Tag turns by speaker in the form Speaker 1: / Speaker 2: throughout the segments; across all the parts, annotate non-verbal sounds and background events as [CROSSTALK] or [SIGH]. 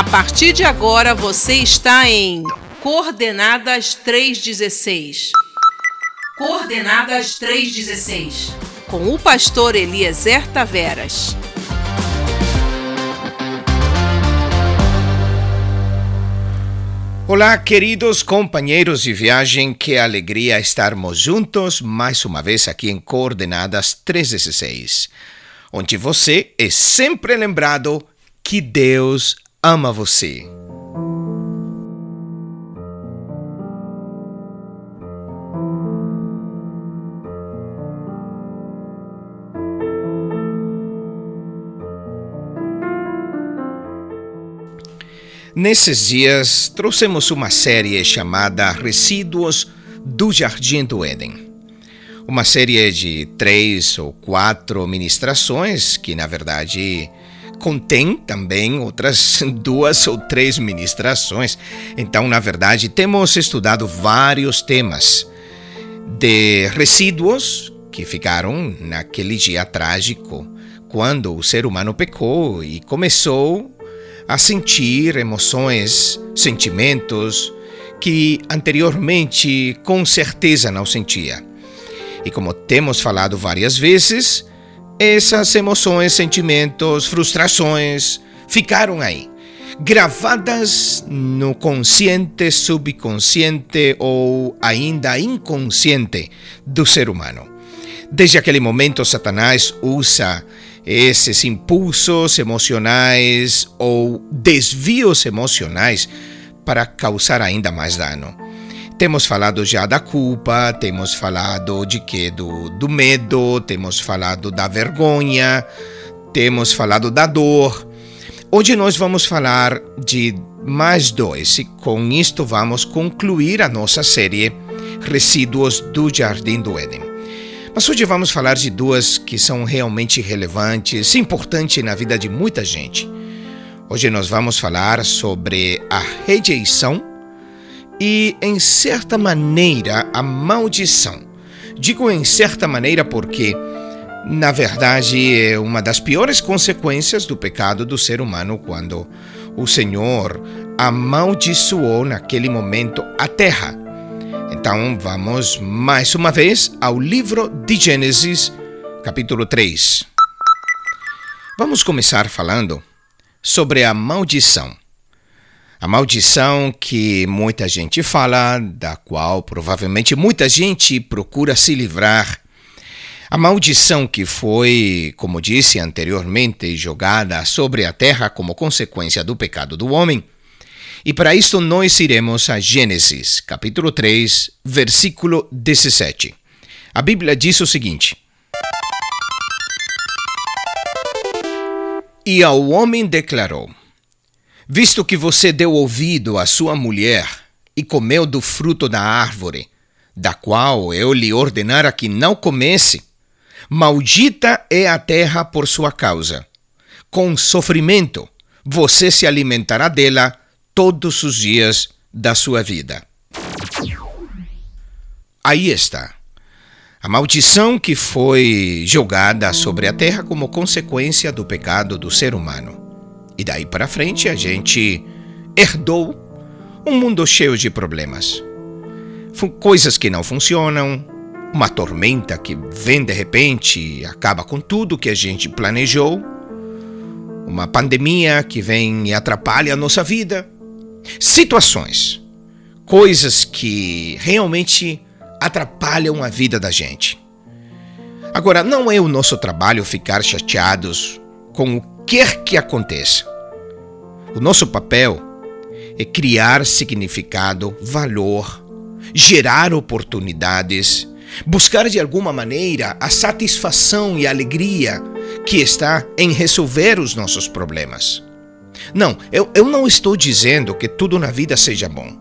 Speaker 1: A partir de agora você está em Coordenadas 316. Coordenadas 316. Com o pastor Eliezer Taveras.
Speaker 2: Olá, queridos companheiros de viagem, que alegria estarmos juntos mais uma vez aqui em Coordenadas 316, onde você é sempre lembrado que Deus ama você. Nesses dias, trouxemos uma série chamada Resíduos do Jardim do Éden. Uma série de três ou quatro ministrações que, na verdade, contém também outras [LAUGHS] duas ou três ministrações. Então, na verdade, temos estudado vários temas de resíduos que ficaram naquele dia trágico, quando o ser humano pecou e começou a sentir emoções, sentimentos que anteriormente com certeza não sentia. E como temos falado várias vezes, essas emoções, sentimentos, frustrações ficaram aí, gravadas no consciente, subconsciente ou ainda inconsciente do ser humano. Desde aquele momento, Satanás usa esses impulsos emocionais ou desvios emocionais para causar ainda mais dano. Temos falado já da culpa, temos falado de que do, do medo, temos falado da vergonha, temos falado da dor. Hoje nós vamos falar de mais dois e com isto vamos concluir a nossa série Resíduos do Jardim do Éden. Mas hoje vamos falar de duas que são realmente relevantes, importantes na vida de muita gente. Hoje nós vamos falar sobre a rejeição e, em certa maneira, a maldição. Digo em certa maneira porque, na verdade, é uma das piores consequências do pecado do ser humano quando o Senhor amaldiçoou naquele momento a terra. Então, vamos mais uma vez ao livro de Gênesis, capítulo 3. Vamos começar falando sobre a maldição. A maldição que muita gente fala, da qual provavelmente muita gente procura se livrar. A maldição que foi, como disse anteriormente, jogada sobre a terra como consequência do pecado do homem. E para isto nós iremos a Gênesis, capítulo 3, versículo 17. A Bíblia diz o seguinte: E ao homem declarou: Visto que você deu ouvido à sua mulher e comeu do fruto da árvore, da qual eu lhe ordenara que não comesse, maldita é a terra por sua causa. Com sofrimento você se alimentará dela todos os dias da sua vida. Aí está. A maldição que foi jogada sobre a terra como consequência do pecado do ser humano. E daí para frente a gente herdou um mundo cheio de problemas. Coisas que não funcionam, uma tormenta que vem de repente e acaba com tudo que a gente planejou, uma pandemia que vem e atrapalha a nossa vida, situações, coisas que realmente atrapalham a vida da gente. Agora, não é o nosso trabalho ficar chateados com o quer que aconteça. O nosso papel é criar significado, valor, gerar oportunidades, buscar de alguma maneira a satisfação e a alegria que está em resolver os nossos problemas. Não, eu, eu não estou dizendo que tudo na vida seja bom.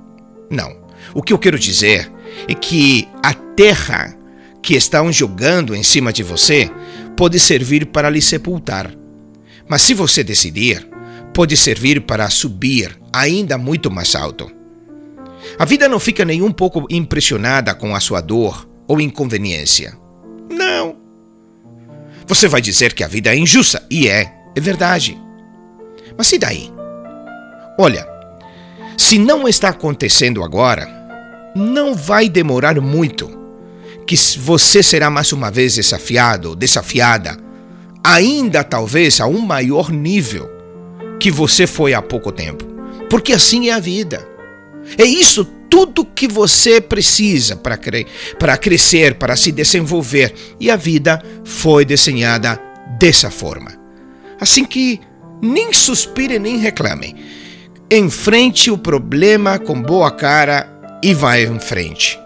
Speaker 2: Não. O que eu quero dizer é que a terra que estão jogando em cima de você pode servir para lhe sepultar. Mas se você decidir, pode servir para subir ainda muito mais alto. A vida não fica nem um pouco impressionada com a sua dor ou inconveniência. Não. Você vai dizer que a vida é injusta, e é, é verdade. Mas e daí? Olha, se não está acontecendo agora, não vai demorar muito que você será mais uma vez desafiado, desafiada, ainda talvez a um maior nível que você foi há pouco tempo. Porque assim é a vida. É isso tudo que você precisa para cre para crescer, para se desenvolver. E a vida foi desenhada dessa forma. Assim que nem suspire nem reclame. Enfrente o problema com boa cara e vai em frente.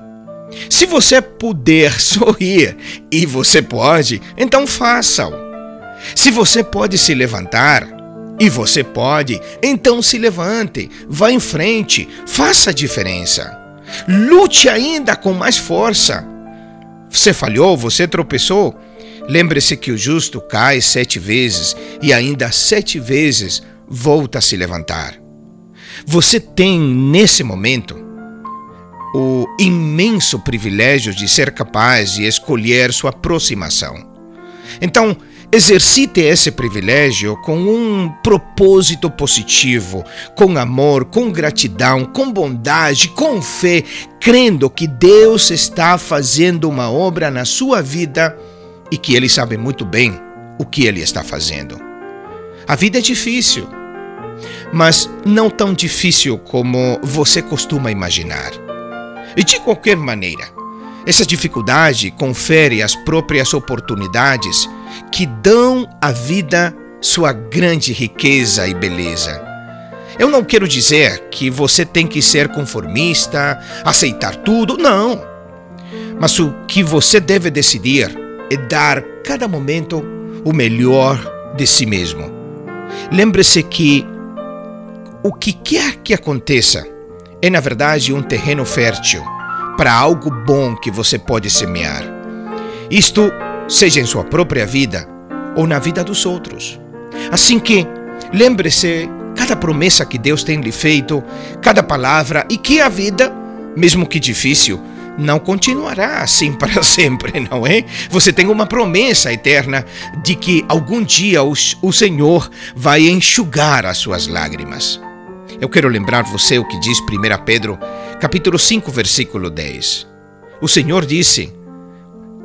Speaker 2: Se você puder [LAUGHS] sorrir e você pode, então faça-o. Se você pode se levantar e você pode, então se levante, vá em frente, faça a diferença. Lute ainda com mais força. Você falhou, você tropeçou. Lembre-se que o justo cai sete vezes e ainda sete vezes volta a se levantar. Você tem, nesse momento, o imenso privilégio de ser capaz de escolher sua aproximação. Então, exercite esse privilégio com um propósito positivo, com amor, com gratidão, com bondade, com fé, crendo que Deus está fazendo uma obra na sua vida e que Ele sabe muito bem o que Ele está fazendo. A vida é difícil, mas não tão difícil como você costuma imaginar. E de qualquer maneira, essa dificuldade confere as próprias oportunidades que dão à vida sua grande riqueza e beleza. Eu não quero dizer que você tem que ser conformista, aceitar tudo, não. Mas o que você deve decidir é dar cada momento o melhor de si mesmo. Lembre-se que o que quer que aconteça é, na verdade, um terreno fértil para algo bom que você pode semear. Isto seja em sua própria vida ou na vida dos outros. Assim que, lembre-se cada promessa que Deus tem lhe feito, cada palavra, e que a vida, mesmo que difícil, não continuará assim [LAUGHS] para sempre, não é? Você tem uma promessa eterna de que algum dia o, Senhor vai enxugar as suas lágrimas. Eu quero lembrar você o que diz 1 Pedro, capítulo 5, versículo 10. O Senhor disse,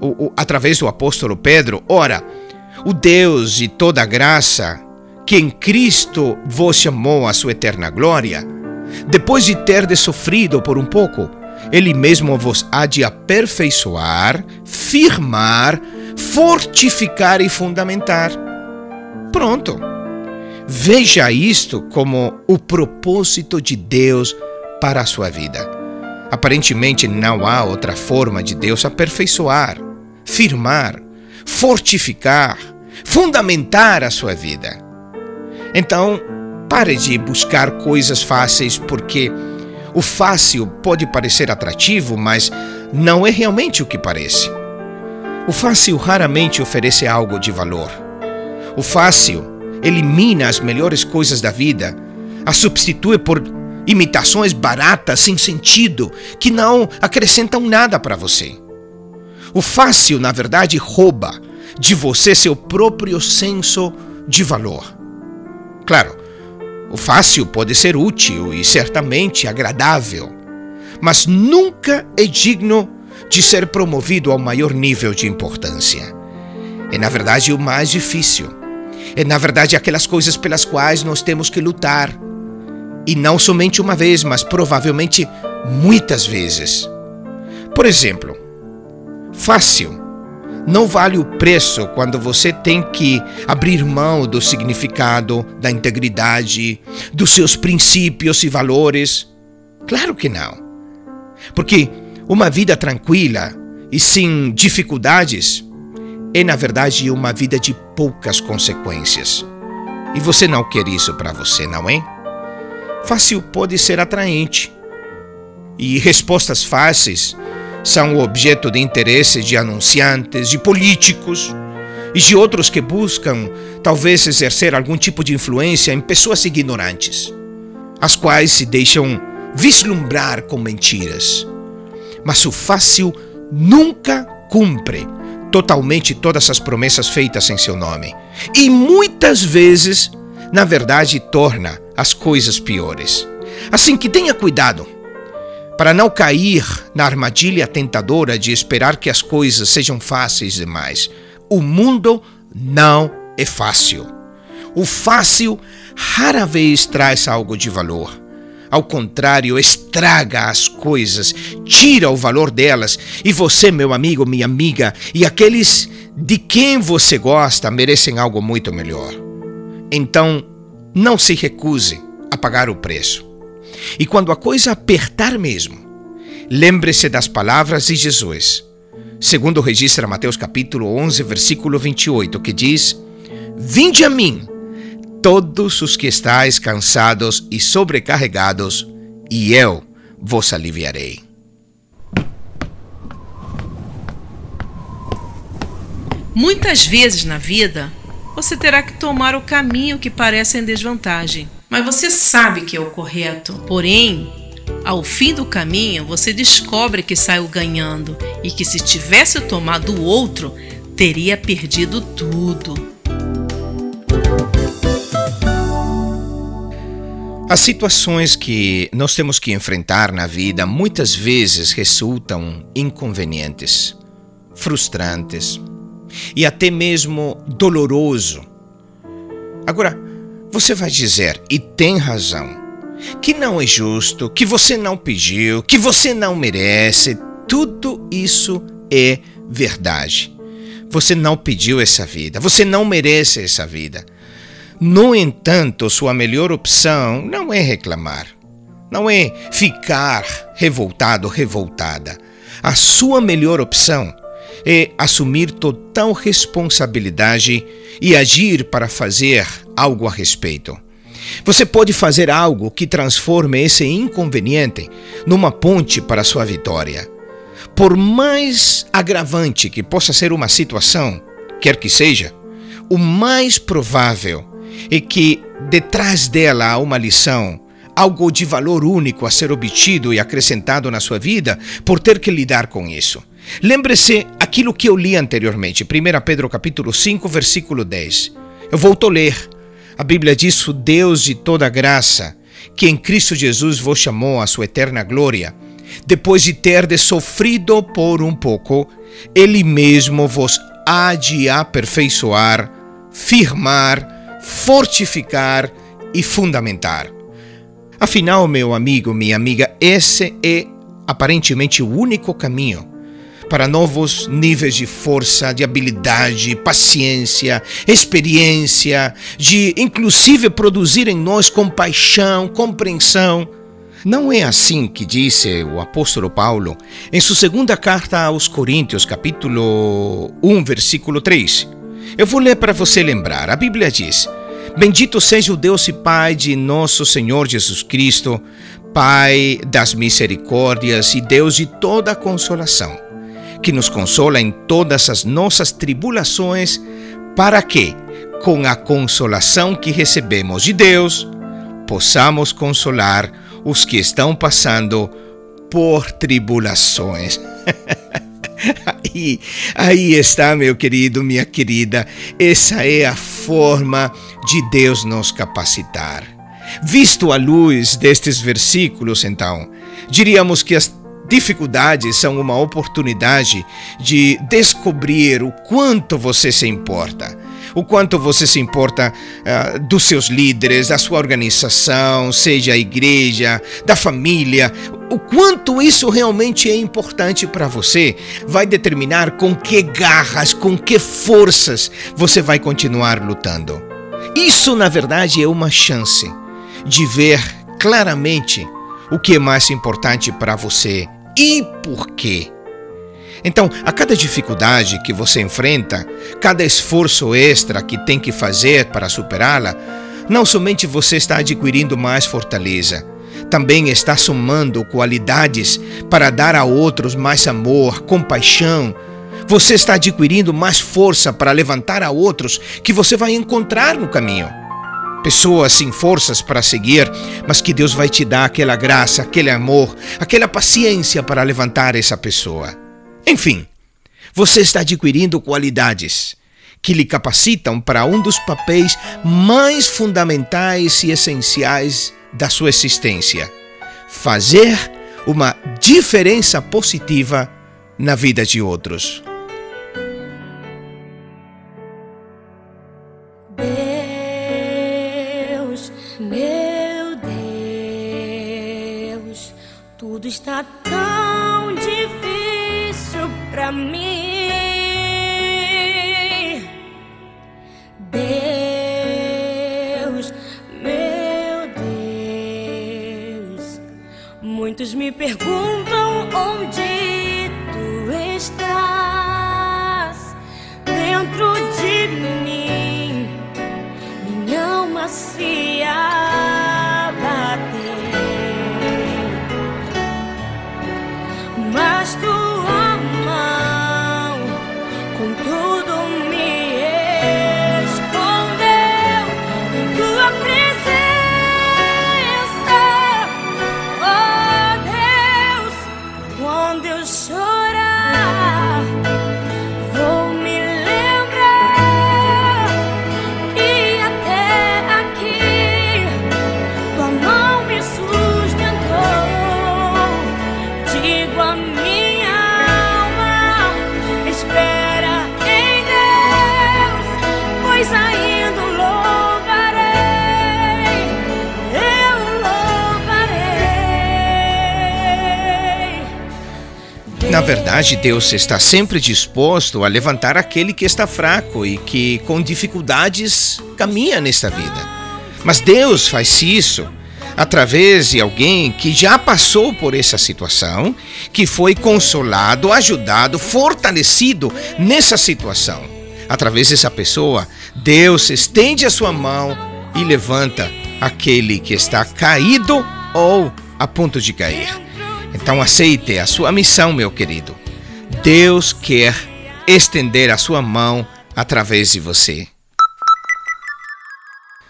Speaker 2: o, o, através do apóstolo Pedro, ora, o Deus de toda graça, que em Cristo vos chamou à sua eterna glória, depois de ter sofrido por um pouco, ele mesmo vos há de aperfeiçoar, firmar, fortificar e fundamentar. Pronto. Veja isto como o propósito de Deus para a sua vida. Aparentemente não há outra forma de Deus aperfeiçoar, firmar, fortificar, fundamentar a sua vida. Então, pare de buscar coisas fáceis porque o fácil pode parecer atrativo, mas não é realmente o que parece. O fácil raramente oferece algo de valor. O fácil elimina as melhores coisas da vida, as substitui por imitações baratas sem sentido que não acrescentam nada para você. O fácil, na verdade, rouba de você seu próprio senso de valor. Claro, o fácil pode ser útil e certamente agradável, mas nunca é digno de ser promovido ao maior nível de importância. É, na verdade, o mais difícil é, na verdade, aquelas coisas pelas quais nós temos que lutar. E não somente uma vez, mas provavelmente muitas vezes. Por exemplo, fácil. Não vale o preço quando você tem que abrir mão do significado, da integridade, dos seus princípios e valores. Claro que não. Porque uma vida tranquila e sem dificuldades é, na verdade, uma vida de poucas consequências. E você não quer isso para você, não é? Fácil pode ser atraente. E respostas fáceis são objeto de interesse de anunciantes, de políticos e de outros que buscam, talvez, exercer algum tipo de influência em pessoas ignorantes, as quais se deixam vislumbrar com mentiras. Mas o fácil nunca cumpre totalmente todas as promessas feitas em seu nome. E muitas vezes, na verdade, torna as coisas piores. Assim que tenha cuidado para não cair na armadilha tentadora de esperar que as coisas sejam fáceis demais. O mundo não é fácil. O fácil rara vez traz algo de valor. Ao contrário, estraga as coisas, tira o valor delas, e você, meu amigo, minha amiga, e aqueles de quem você gosta merecem algo muito melhor. Então, não se recuse a pagar o preço. E quando a coisa apertar mesmo, lembre-se das palavras de Jesus. Segundo registra Mateus capítulo 11, versículo 28, que diz: Vinde a mim, todos os que estáis cansados e sobrecarregados, e eu vos aliviarei.
Speaker 1: Muitas vezes na vida, você terá que tomar o caminho que parece em desvantagem, mas você sabe que é o correto. Porém, ao fim do caminho, você descobre que saiu ganhando e que se tivesse tomado o outro, teria perdido tudo.
Speaker 2: As situações que nós temos que enfrentar na vida muitas vezes resultam inconvenientes, frustrantes e até mesmo doloroso. Agora, você vai dizer, e tem razão, que não é justo, que você não pediu, que você não merece. Tudo isso é verdade. Você não pediu essa vida, você não merece essa vida. No entanto, sua melhor opção não é reclamar, não é ficar revoltado, revoltada. A sua melhor opção é assumir total responsabilidade e agir para fazer algo a respeito. Você pode fazer algo que transforme esse inconveniente numa ponte para sua vitória. Por mais agravante que possa ser uma situação, quer que seja, o mais provável e que detrás dela há uma lição, algo de valor único a ser obtido e acrescentado na sua vida por ter que lidar com isso. Lembre-se aquilo que eu li anteriormente, 1 Pedro capítulo 5, versículo 10. Eu volto a ler. A Bíblia diz: "O Deus de toda graça, que em Cristo Jesus vos chamou à sua eterna glória, depois de ter sofrido por um pouco, ele mesmo vos há de aperfeiçoar, firmar, fortificar e fundamentar. Afinal, meu amigo, minha amiga, esse é aparentemente o único caminho para novos níveis de força, de habilidade, paciência, experiência, de inclusive produzir em nós compaixão, compreensão. Não é assim que disse o apóstolo Paulo em sua segunda carta aos Coríntios, capítulo 1, versículo 3. Eu vou ler para você lembrar. A Bíblia diz: Bendito seja o Deus e Pai de nosso Senhor Jesus Cristo, Pai das misericórdias e Deus de toda consolação, que nos consola em todas as nossas tribulações, para que, com a consolação que recebemos de Deus, possamos consolar os que estão passando por tribulações. [LAUGHS] Aí, aí está, meu querido, minha querida. Essa é a forma de Deus nos capacitar. Visto a luz destes versículos, então, diríamos que as dificuldades são uma oportunidade de descobrir o quanto você se importa. O quanto você se importa uh, dos seus líderes, da sua organização, seja a igreja, da família, o quanto isso realmente é importante para você vai determinar com que garras, com que forças você vai continuar lutando. Isso, na verdade, é uma chance de ver claramente o que é mais importante para você e por quê. Então, a cada dificuldade que você enfrenta, cada esforço extra que tem que fazer para superá-la, não somente você está adquirindo mais fortaleza, também está somando qualidades para dar a outros mais amor, compaixão. Você está adquirindo mais força para levantar a outros que você vai encontrar no caminho. Pessoas sem forças para seguir, mas que Deus vai te dar aquela graça, aquele amor, aquela paciência para levantar essa pessoa. Enfim, você está adquirindo qualidades que lhe capacitam para um dos papéis mais fundamentais e essenciais da sua existência: fazer uma diferença positiva na vida de outros.
Speaker 3: Tudo está tão difícil para mim. Deus, meu Deus, muitos me perguntam onde
Speaker 2: verdade, Deus está sempre disposto a levantar aquele que está fraco e que com dificuldades caminha nesta vida. Mas Deus faz isso através de alguém que já passou por essa situação, que foi consolado, ajudado, fortalecido nessa situação. Através dessa pessoa, Deus estende a sua mão e levanta aquele que está caído ou a ponto de cair. Então aceite a sua missão, meu querido. Deus quer estender a sua mão através de você.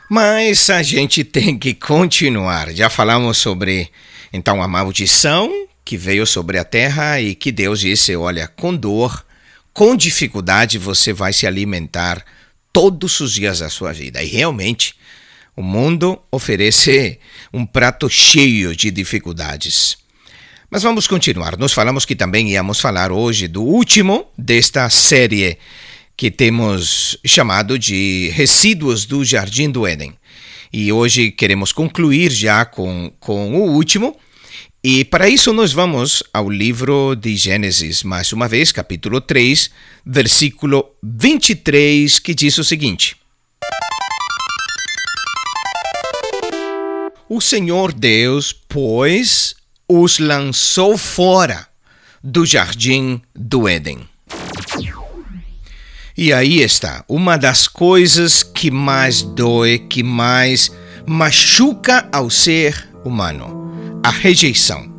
Speaker 2: Mas a gente [LAUGHS] tem que continuar. Já falamos sobre então a maldição que veio sobre a terra e que Deus disse: olha, com dor, com dificuldade você vai se alimentar todos os dias da sua vida. E realmente, o mundo oferece um prato cheio de dificuldades. Mas vamos continuar. Nós falamos que também íamos falar hoje do último desta série que temos chamado de Resíduos do Jardim do Éden. E hoje queremos concluir já com, com o último. E para isso nós vamos ao livro de Gênesis, mais uma vez, capítulo 3, versículo 23, que diz o seguinte: O Senhor Deus, pois, os lançou fora do jardim do Éden. E aí está, uma das coisas que mais dói, que mais machuca ao ser humano: a rejeição.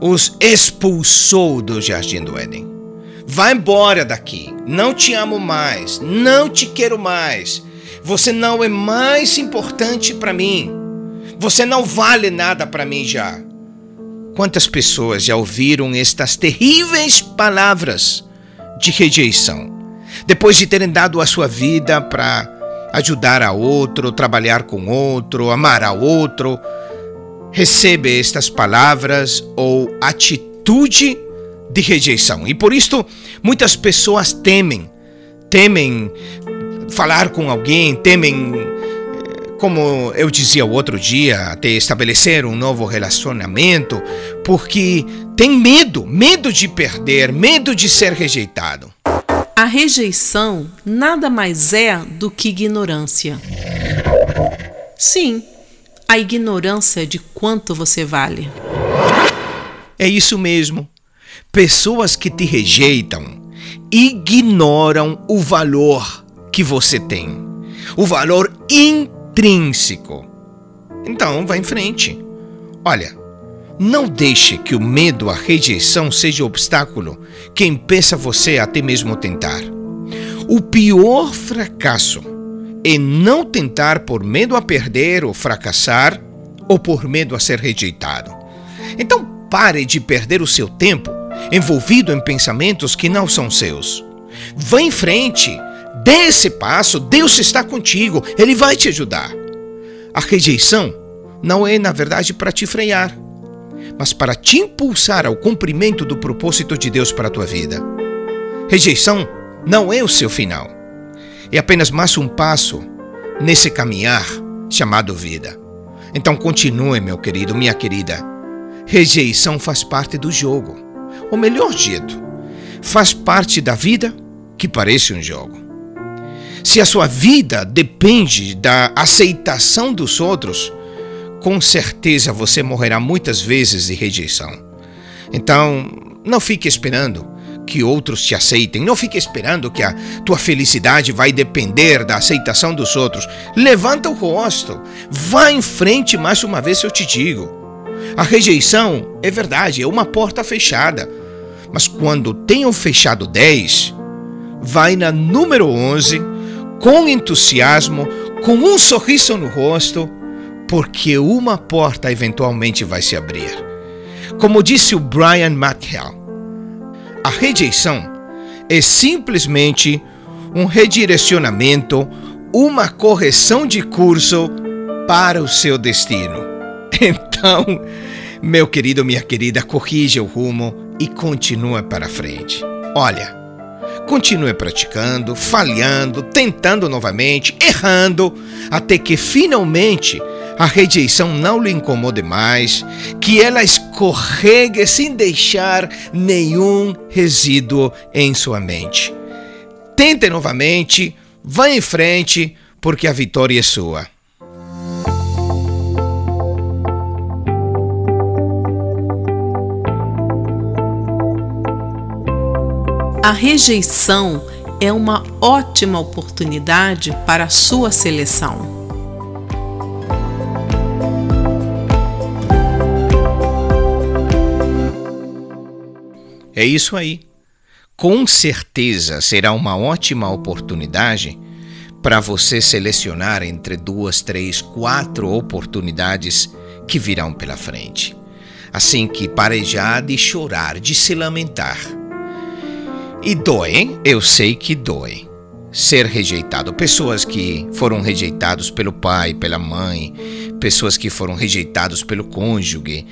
Speaker 2: Os expulsou do jardim do Éden. Vai embora daqui, não te amo mais, não te quero mais. Você não é mais importante para mim. Você não vale nada para mim já. Quantas pessoas já ouviram estas terríveis palavras de rejeição? Depois de terem dado a sua vida para ajudar a outro, trabalhar com outro, amar a outro, recebe estas palavras ou atitude de rejeição. E por isto muitas pessoas temem, temem falar com alguém, temem como eu dizia o outro dia, até estabelecer um novo relacionamento, porque tem medo, medo de perder, medo de ser rejeitado.
Speaker 1: A rejeição nada mais é do que ignorância. Sim, a ignorância de quanto você vale.
Speaker 2: É isso mesmo. Pessoas que te rejeitam ignoram o valor que você tem, o valor intrínseco. Então, vá em frente. Olha, não deixe que o medo à rejeição seja o obstáculo que impeça você até mesmo tentar. O pior fracasso é não tentar por medo a perder ou fracassar ou por medo a ser rejeitado. Então pare de perder o seu tempo envolvido em pensamentos que não são seus. Vá em frente, Dê esse passo, Deus está contigo, Ele vai te ajudar. A rejeição não é, na verdade, para te frear, mas para te impulsar ao cumprimento do propósito de Deus para a tua vida. Rejeição não é o seu final, é apenas mais um passo nesse caminhar chamado vida. Então continue, meu querido, minha querida. Rejeição faz parte do jogo. O melhor jeito, faz parte da vida que parece um jogo. Se a sua vida depende da aceitação dos outros, com certeza você morrerá muitas vezes de rejeição. Então, não fique esperando que outros te aceitem. Não fique esperando que a tua felicidade vai depender da aceitação dos outros. Levanta o rosto, vá em frente mais uma vez eu te digo. A rejeição é verdade, é uma porta fechada. Mas quando tenham fechado 10, vai na número 11 com entusiasmo, com um sorriso no rosto, porque uma porta eventualmente vai se abrir. Como disse o Brian McHale, a rejeição é simplesmente um redirecionamento, uma correção de curso para o seu destino. [LAUGHS] Então, meu querido, minha querida, corrija o rumo e continue para frente. Olha, continue praticando, falhando, tentando novamente, errando, até que finalmente a rejeição não lhe incomode mais, que ela escorregue sem deixar nenhum resíduo em sua mente. Tente novamente, vá em frente, porque a vitória é sua.
Speaker 1: A rejeição é uma ótima oportunidade para a sua seleção.
Speaker 2: É isso aí. Com certeza será uma ótima oportunidade para você selecionar entre duas, três, quatro oportunidades que virão pela frente. Assim que pare já de chorar, de se lamentar. E dói, eu sei que dói. Ser rejeitado. Pessoas que foram rejeitados pelo pai, pela mãe, pessoas que foram rejeitados pelo cônjuge.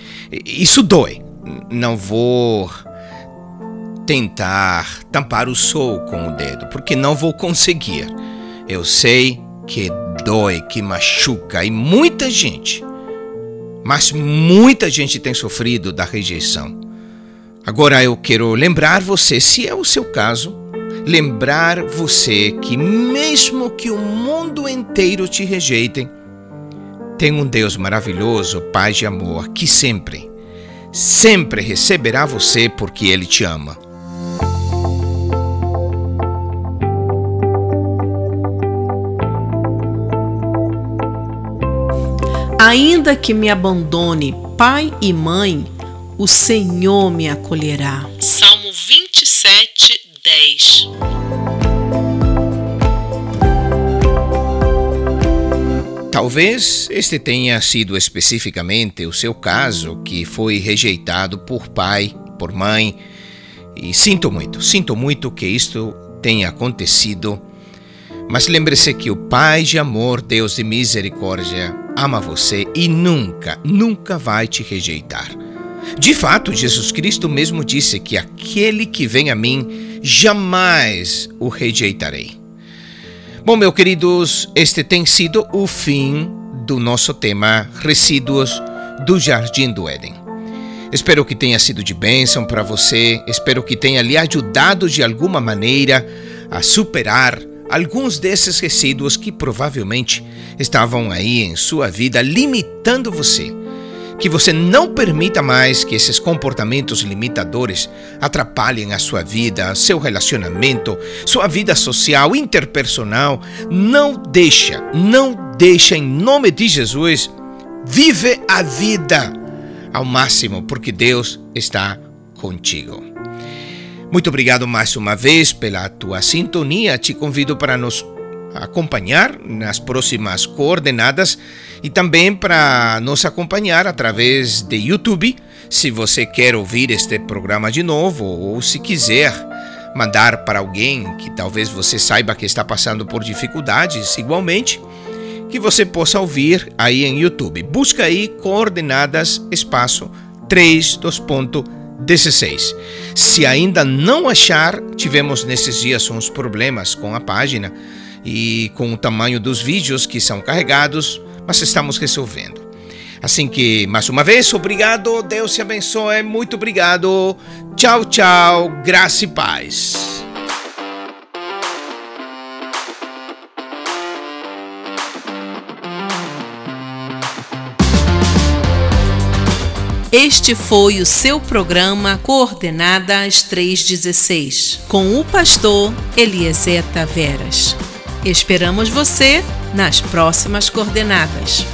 Speaker 2: Isso dói. Não vou tentar tampar o sol com o dedo, porque não vou conseguir. Eu sei que dói, que machuca e muita gente, mas muita gente tem sofrido da rejeição. Agora eu quero lembrar você, se é o seu caso, lembrar você que mesmo que o mundo inteiro te rejeitem, tem um Deus maravilhoso, Pai de amor, que sempre, sempre receberá você porque Ele te ama.
Speaker 1: Ainda que me abandone pai e mãe, o Senhor me acolherá. Salmo 27, 10.
Speaker 2: Talvez este tenha sido especificamente o seu caso, que foi rejeitado por pai, por mãe, e sinto muito, sinto muito que isto tenha acontecido mas lembre-se que o Pai de amor, Deus de misericórdia, ama você e nunca, nunca vai te rejeitar. De fato, Jesus Cristo mesmo disse que aquele que vem a mim, jamais o rejeitarei. Bom, meus queridos, este tem sido o fim do nosso tema Resíduos do Jardim do Éden. Espero que tenha sido de bênção para você, espero que tenha lhe ajudado de alguma maneira a superar alguns desses resíduos que provavelmente estavam aí em sua vida limitando você. Que você não permita mais que esses comportamentos limitadores atrapalhem a sua vida, seu relacionamento, sua vida social, interpersonal. Não deixa, não deixa em nome de Jesus. Vive a vida ao máximo, porque Deus está contigo. Muito obrigado mais uma vez pela tua sintonia. Te convido para nos acompanhar nas próximas coordenadas e também para nos acompanhar através de YouTube. Se você quer ouvir este programa de novo ou se quiser mandar para alguém que talvez você saiba que está passando por dificuldades igualmente, que você possa ouvir aí em YouTube. Busca aí coordenadas espaço 3.16. Se ainda não achar, tivemos nesses dias uns problemas com a página e com o tamanho dos vídeos que são carregados, mas estamos resolvendo. Assim que, mais uma vez, obrigado, Deus te abençoe, muito obrigado. Tchau, tchau, graça e paz.
Speaker 1: Este foi o seu programa Coordenadas 316, com o pastor Eliezer Taveras. Esperamos você nas próximas coordenadas.